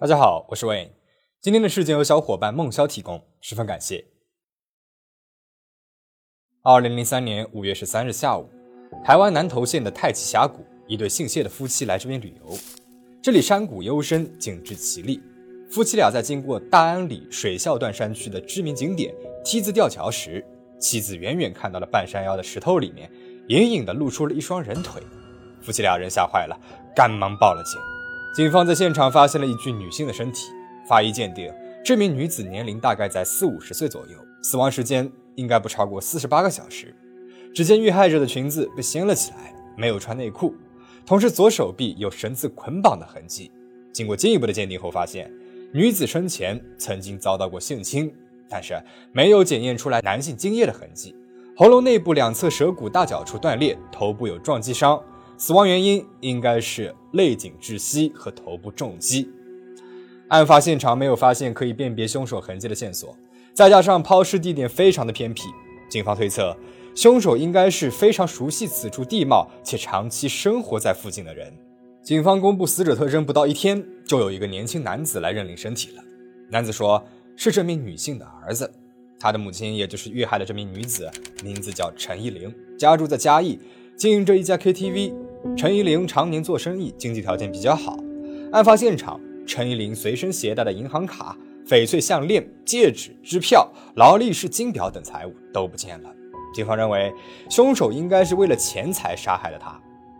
大家好，我是 Wayne。今天的事件由小伙伴孟潇提供，十分感谢。二零零三年五月十三日下午，台湾南投县的太极峡谷，一对姓谢的夫妻来这边旅游。这里山谷幽深，景致奇丽。夫妻俩在经过大安里水孝段山区的知名景点梯子吊桥时，妻子远远看到了半山腰的石头里面，隐隐的露出了一双人腿。夫妻俩人吓坏了，赶忙报了警。警方在现场发现了一具女性的身体，法医鉴定，这名女子年龄大概在四五十岁左右，死亡时间应该不超过四十八个小时。只见遇害者的裙子被掀了起来，没有穿内裤，同时左手臂有绳子捆绑的痕迹。经过进一步的鉴定后，发现女子生前曾经遭到过性侵，但是没有检验出来男性精液的痕迹。喉咙内部两侧舌骨大角处断裂，头部有撞击伤。死亡原因应该是肋颈窒息和头部重击。案发现场没有发现可以辨别凶手痕迹的线索，再加上抛尸地点非常的偏僻，警方推测凶手应该是非常熟悉此处地貌且长期生活在附近的人。警方公布死者特征不到一天，就有一个年轻男子来认领身体了。男子说是这名女性的儿子，他的母亲也就是遇害的这名女子，名字叫陈依玲，家住在嘉义，经营着一家 KTV。陈依玲常年做生意，经济条件比较好。案发现场，陈依玲随身携带的银行卡、翡翠项链、戒指、支票、劳力士金表等财物都不见了。警方认为，凶手应该是为了钱财杀害了她。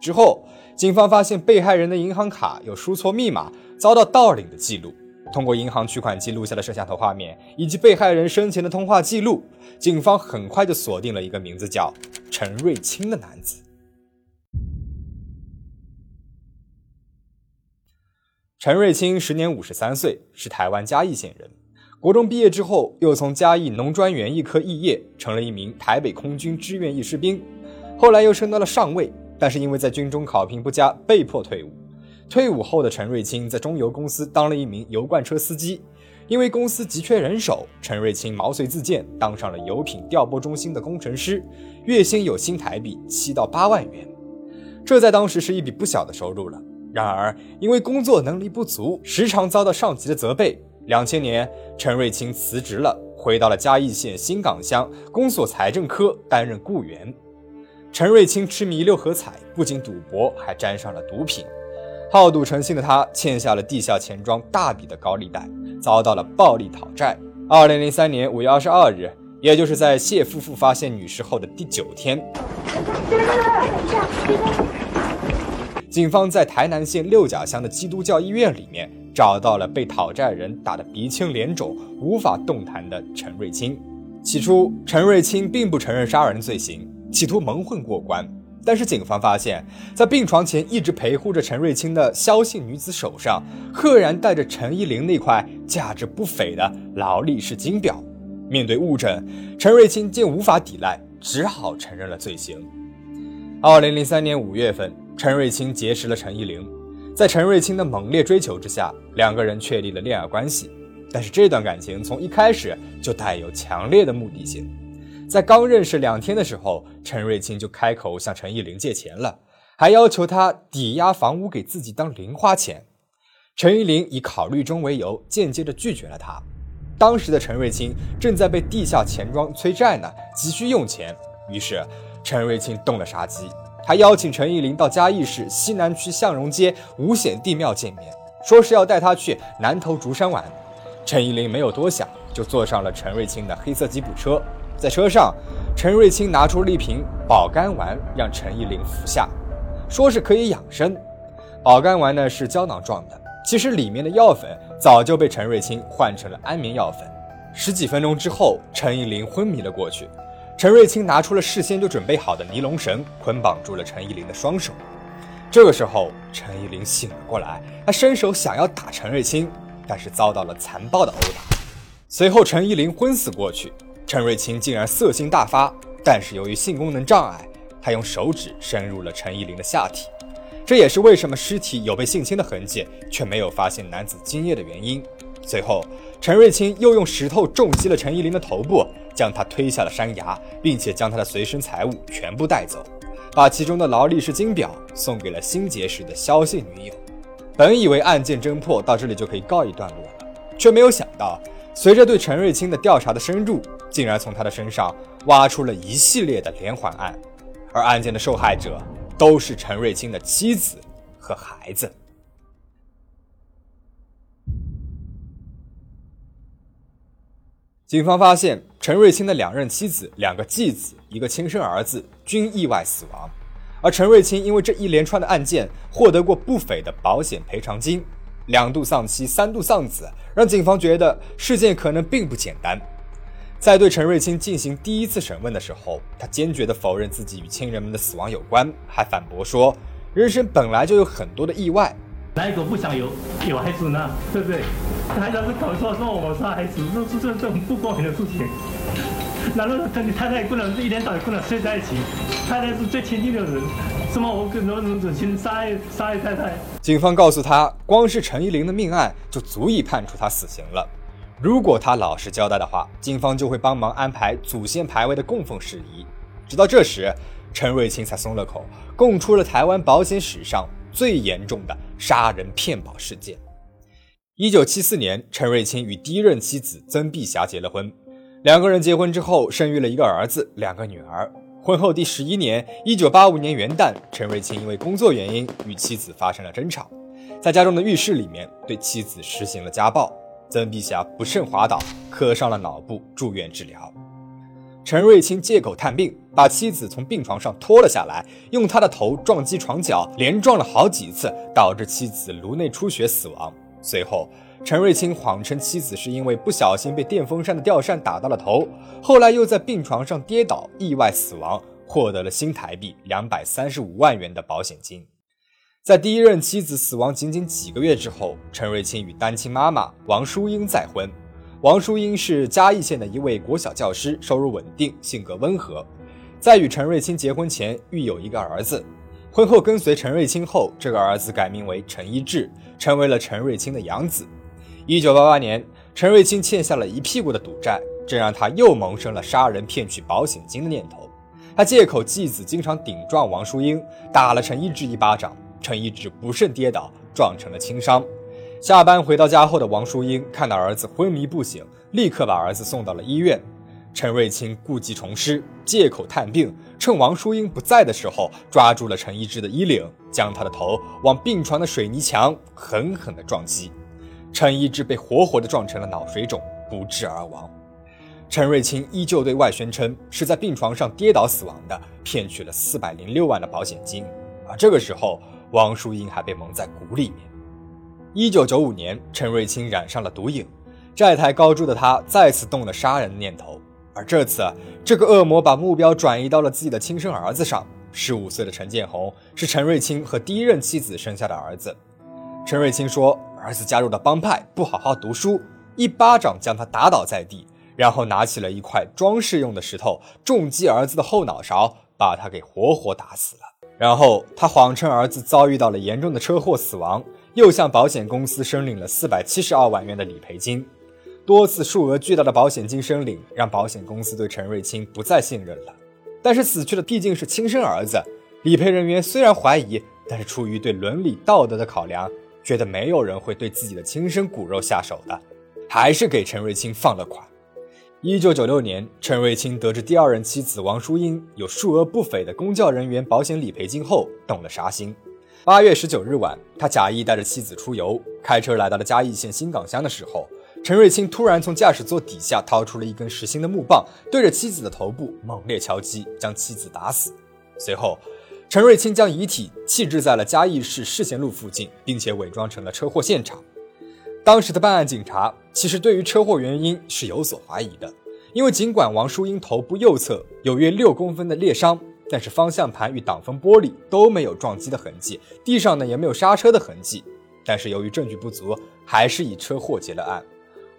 之后，警方发现被害人的银行卡有输错密码、遭到盗领的记录。通过银行取款记录下的摄像头画面以及被害人生前的通话记录，警方很快就锁定了一个名字叫陈瑞清的男子。陈瑞清时年五十三岁，是台湾嘉义县人。国中毕业之后，又从嘉义农专园艺科肄业，成了一名台北空军志愿役士兵。后来又升到了上尉，但是因为在军中考评不佳，被迫退伍。退伍后的陈瑞清在中油公司当了一名油罐车司机。因为公司急缺人手，陈瑞清毛遂自荐，当上了油品调拨中心的工程师，月薪有新台币七到八万元，这在当时是一笔不小的收入了。然而，因为工作能力不足，时常遭到上级的责备。两千年，陈瑞清辞职了，回到了嘉义县新港乡公所财政科担任雇员。陈瑞清痴迷六合彩，不仅赌博，还沾上了毒品。好赌成性的他，欠下了地下钱庄大笔的高利贷，遭到了暴力讨债。二零零三年五月二十二日，也就是在谢夫妇发现女尸后的第九天。警方在台南县六甲乡的基督教医院里面找到了被讨债人打得鼻青脸肿、无法动弹的陈瑞清。起初，陈瑞清并不承认杀人罪行，企图蒙混过关。但是，警方发现，在病床前一直陪护着陈瑞清的萧姓女子手上，赫然戴着陈依玲那块价值不菲的劳力士金表。面对物证，陈瑞清竟无法抵赖，只好承认了罪行。二零零三年五月份。陈瑞清结识了陈依玲，在陈瑞清的猛烈追求之下，两个人确立了恋爱关系。但是这段感情从一开始就带有强烈的目的性。在刚认识两天的时候，陈瑞清就开口向陈依玲借钱了，还要求她抵押房屋给自己当零花钱。陈依玲以考虑中为由，间接的拒绝了他。当时的陈瑞清正在被地下钱庄催债呢，急需用钱，于是陈瑞清动了杀机。还邀请陈依林到嘉义市西南区向荣街五显地庙见面，说是要带他去南头竹山玩。陈依林没有多想，就坐上了陈瑞清的黑色吉普车。在车上，陈瑞清拿出了一瓶保肝丸，让陈依林服下，说是可以养生。保肝丸呢是胶囊状的，其实里面的药粉早就被陈瑞清换成了安眠药粉。十几分钟之后，陈依林昏迷了过去。陈瑞清拿出了事先就准备好的尼龙绳，捆绑住了陈依林的双手。这个时候，陈依林醒了过来，他伸手想要打陈瑞清，但是遭到了残暴的殴打。随后，陈依林昏死过去，陈瑞清竟然色心大发，但是由于性功能障碍，他用手指深入了陈依林的下体。这也是为什么尸体有被性侵的痕迹，却没有发现男子精液的原因。随后，陈瑞清又用石头重击了陈依林的头部。将他推下了山崖，并且将他的随身财物全部带走，把其中的劳力士金表送给了新结识的萧姓女友。本以为案件侦破到这里就可以告一段落了，却没有想到，随着对陈瑞清的调查的深入，竟然从他的身上挖出了一系列的连环案，而案件的受害者都是陈瑞清的妻子和孩子。警方发现，陈瑞清的两任妻子、两个继子、一个亲生儿子均意外死亡，而陈瑞清因为这一连串的案件获得过不菲的保险赔偿金，两度丧妻、三度丧子，让警方觉得事件可能并不简单。在对陈瑞清进行第一次审问的时候，他坚决地否认自己与亲人们的死亡有关，还反驳说：“人生本来就有很多的意外。”哪一个不想有有孩子呢？对不对？还要是搞错说我杀孩子，那是这这种不公平的事情。难道跟你太太不能一天到晚不能睡在一起？太太是最亲近的人，什么我跟罗荣子亲杀害杀害太太？警方告诉他，光是陈依林的命案就足以判处他死刑了。如果他老实交代的话，警方就会帮忙安排祖先牌位的供奉事宜。直到这时，陈瑞清才松了口，供出了台湾保险史上。最严重的杀人骗保事件。一九七四年，陈瑞清与第一任妻子曾碧霞结了婚。两个人结婚之后，生育了一个儿子，两个女儿。婚后第十一年，一九八五年元旦，陈瑞清因为工作原因与妻子发生了争吵，在家中的浴室里面对妻子实行了家暴。曾碧霞不慎滑倒，磕伤了脑部，住院治疗。陈瑞清借口探病，把妻子从病床上拖了下来，用他的头撞击床角，连撞了好几次，导致妻子颅内出血死亡。随后，陈瑞清谎称妻子是因为不小心被电风扇的吊扇打到了头，后来又在病床上跌倒，意外死亡，获得了新台币两百三十五万元的保险金。在第一任妻子死亡仅仅几个月之后，陈瑞清与单亲妈妈王淑英再婚。王淑英是嘉义县的一位国小教师，收入稳定，性格温和。在与陈瑞清结婚前，育有一个儿子。婚后跟随陈瑞清后，这个儿子改名为陈一志，成为了陈瑞清的养子。一九八八年，陈瑞清欠下了一屁股的赌债，这让他又萌生了杀人骗取保险金的念头。他借口继子经常顶撞王淑英，打了陈一志一巴掌，陈一志不慎跌倒，撞成了轻伤。下班回到家后的王淑英看到儿子昏迷不醒，立刻把儿子送到了医院。陈瑞清故技重施，借口探病，趁王淑英不在的时候，抓住了陈一之的衣领，将他的头往病床的水泥墙狠狠地撞击。陈一之被活活地撞成了脑水肿，不治而亡。陈瑞清依旧对外宣称是在病床上跌倒死亡的，骗取了四百零六万的保险金。而这个时候，王淑英还被蒙在鼓里面。一九九五年，陈瑞清染上了毒瘾，债台高筑的他再次动了杀人的念头。而这次，这个恶魔把目标转移到了自己的亲生儿子上。十五岁的陈建红是陈瑞清和第一任妻子生下的儿子。陈瑞清说，儿子加入了帮派，不好好读书，一巴掌将他打倒在地，然后拿起了一块装饰用的石头重击儿子的后脑勺，把他给活活打死了。然后他谎称儿子遭遇到了严重的车祸死亡。又向保险公司申领了四百七十二万元的理赔金，多次数额巨大的保险金申领让保险公司对陈瑞清不再信任了。但是死去的毕竟是亲生儿子，理赔人员虽然怀疑，但是出于对伦理道德的考量，觉得没有人会对自己的亲生骨肉下手的，还是给陈瑞清放了款。一九九六年，陈瑞清得知第二任妻子王淑英有数额不菲的公教人员保险理赔金后，动了杀心。八月十九日晚，他假意带着妻子出游，开车来到了嘉义县新港乡的时候，陈瑞清突然从驾驶座底下掏出了一根实心的木棒，对着妻子的头部猛烈敲击，将妻子打死。随后，陈瑞清将遗体弃置在了嘉义市世贤路附近，并且伪装成了车祸现场。当时的办案警察其实对于车祸原因是有所怀疑的，因为尽管王淑英头部右侧有约六公分的裂伤。但是方向盘与挡风玻璃都没有撞击的痕迹，地上呢也没有刹车的痕迹。但是由于证据不足，还是以车祸结了案。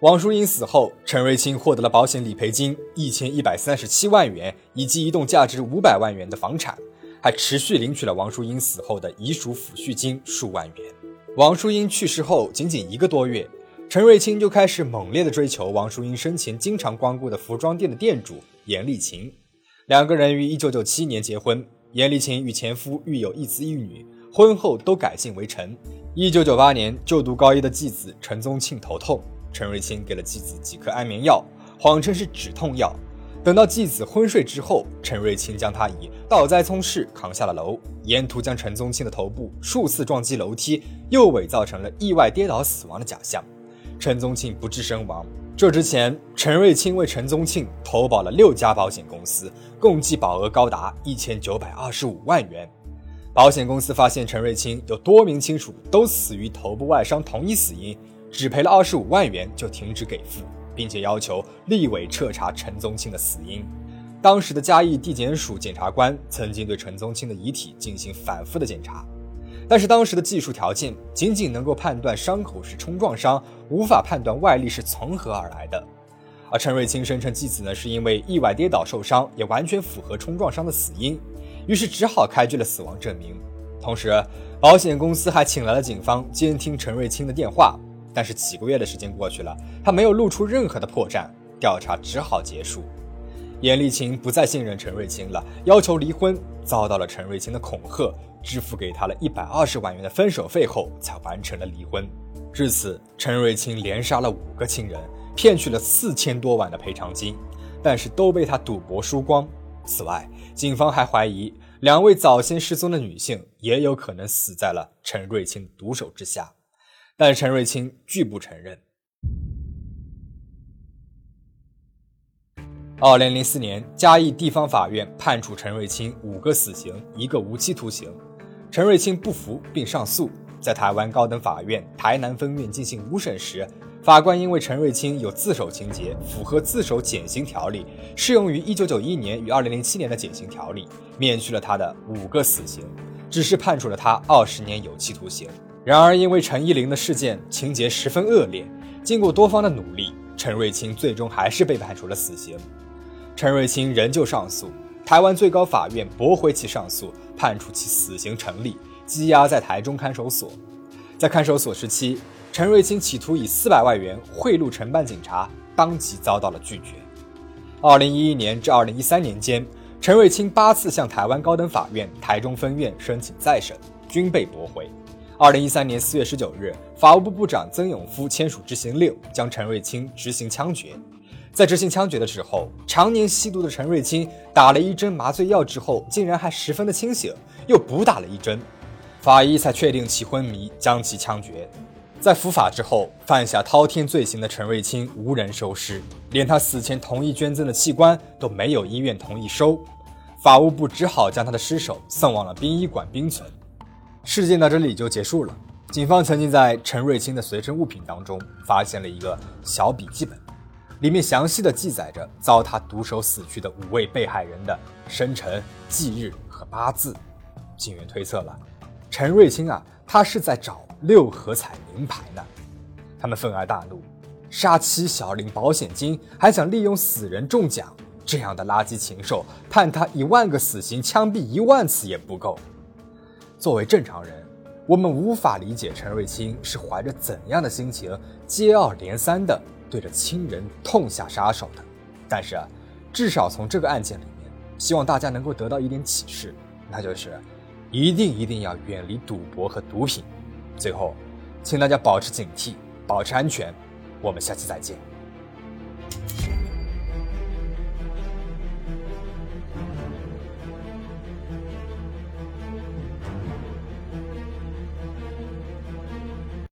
王淑英死后，陈瑞清获得了保险理赔金一千一百三十七万元，以及一栋价值五百万元的房产，还持续领取了王淑英死后的遗属抚恤金数万元。王淑英去世后仅仅一个多月，陈瑞清就开始猛烈的追求王淑英生前经常光顾的服装店的店主严丽琴。两个人于一九九七年结婚，严丽琴与前夫育有一子一女。婚后都改姓为陈。一九九八年，就读高一的继子陈宗庆头痛，陈瑞清给了继子几颗安眠药，谎称是止痛药。等到继子昏睡之后，陈瑞清将他以倒栽葱式扛下了楼，沿途将陈宗庆的头部数次撞击楼梯，又伪造成了意外跌倒死亡的假象。陈宗庆不治身亡。这之前，陈瑞清为陈宗庆投保了六家保险公司，共计保额高达一千九百二十五万元。保险公司发现陈瑞清有多名亲属都死于头部外伤同一死因，只赔了二十五万元就停止给付。并且要求立委彻查陈宗庆的死因。当时的嘉义地检署检察官曾经对陈宗庆的遗体进行反复的检查，但是当时的技术条件仅仅能够判断伤口是冲撞伤，无法判断外力是从何而来的。而陈瑞清声称继子呢是因为意外跌倒受伤，也完全符合冲撞伤的死因，于是只好开具了死亡证明。同时，保险公司还请来了警方监听陈瑞清的电话。但是几个月的时间过去了，他没有露出任何的破绽，调查只好结束。严丽琴不再信任陈瑞清了，要求离婚，遭到了陈瑞清的恐吓，支付给他了一百二十万元的分手费后，才完成了离婚。至此，陈瑞清连杀了五个亲人，骗取了四千多万的赔偿金，但是都被他赌博输光。此外，警方还怀疑两位早先失踪的女性也有可能死在了陈瑞清毒手之下。但陈瑞清拒不承认。二零零四年，嘉义地方法院判处陈瑞清五个死刑，一个无期徒刑。陈瑞清不服并上诉，在台湾高等法院台南分院进行五审时，法官因为陈瑞清有自首情节，符合自首减刑条例，适用于一九九一年与二零零七年的减刑条例，免去了他的五个死刑，只是判处了他二十年有期徒刑。然而，因为陈依林的事件情节十分恶劣，经过多方的努力，陈瑞清最终还是被判处了死刑。陈瑞清仍旧上诉，台湾最高法院驳回其上诉，判处其死刑成立，羁押在台中看守所。在看守所时期，陈瑞清企图以四百万元贿赂承办警察，当即遭到了拒绝。二零一一年至二零一三年间，陈瑞清八次向台湾高等法院台中分院申请再审，均被驳回。二零一三年四月十九日，法务部部长曾永夫签署执行令，将陈瑞清执行枪决。在执行枪决的时候，常年吸毒的陈瑞清打了一针麻醉药之后，竟然还十分的清醒，又补打了一针，法医才确定其昏迷，将其枪决。在伏法之后，犯下滔天罪行的陈瑞清无人收尸，连他死前同意捐赠的器官都没有医院同意收，法务部只好将他的尸首送往了殡仪馆冰存。事件到这里就结束了。警方曾经在陈瑞清的随身物品当中发现了一个小笔记本，里面详细的记载着遭他毒手死去的五位被害人的生辰、忌日和八字。警员推测了，陈瑞清啊，他是在找六合彩名牌呢。他们愤而大怒，杀妻小领保险金，还想利用死人中奖，这样的垃圾禽兽，判他一万个死刑，枪毙一万次也不够。作为正常人，我们无法理解陈瑞清是怀着怎样的心情接二连三地对着亲人痛下杀手的。但是，至少从这个案件里面，希望大家能够得到一点启示，那就是一定一定要远离赌博和毒品。最后，请大家保持警惕，保持安全。我们下期再见。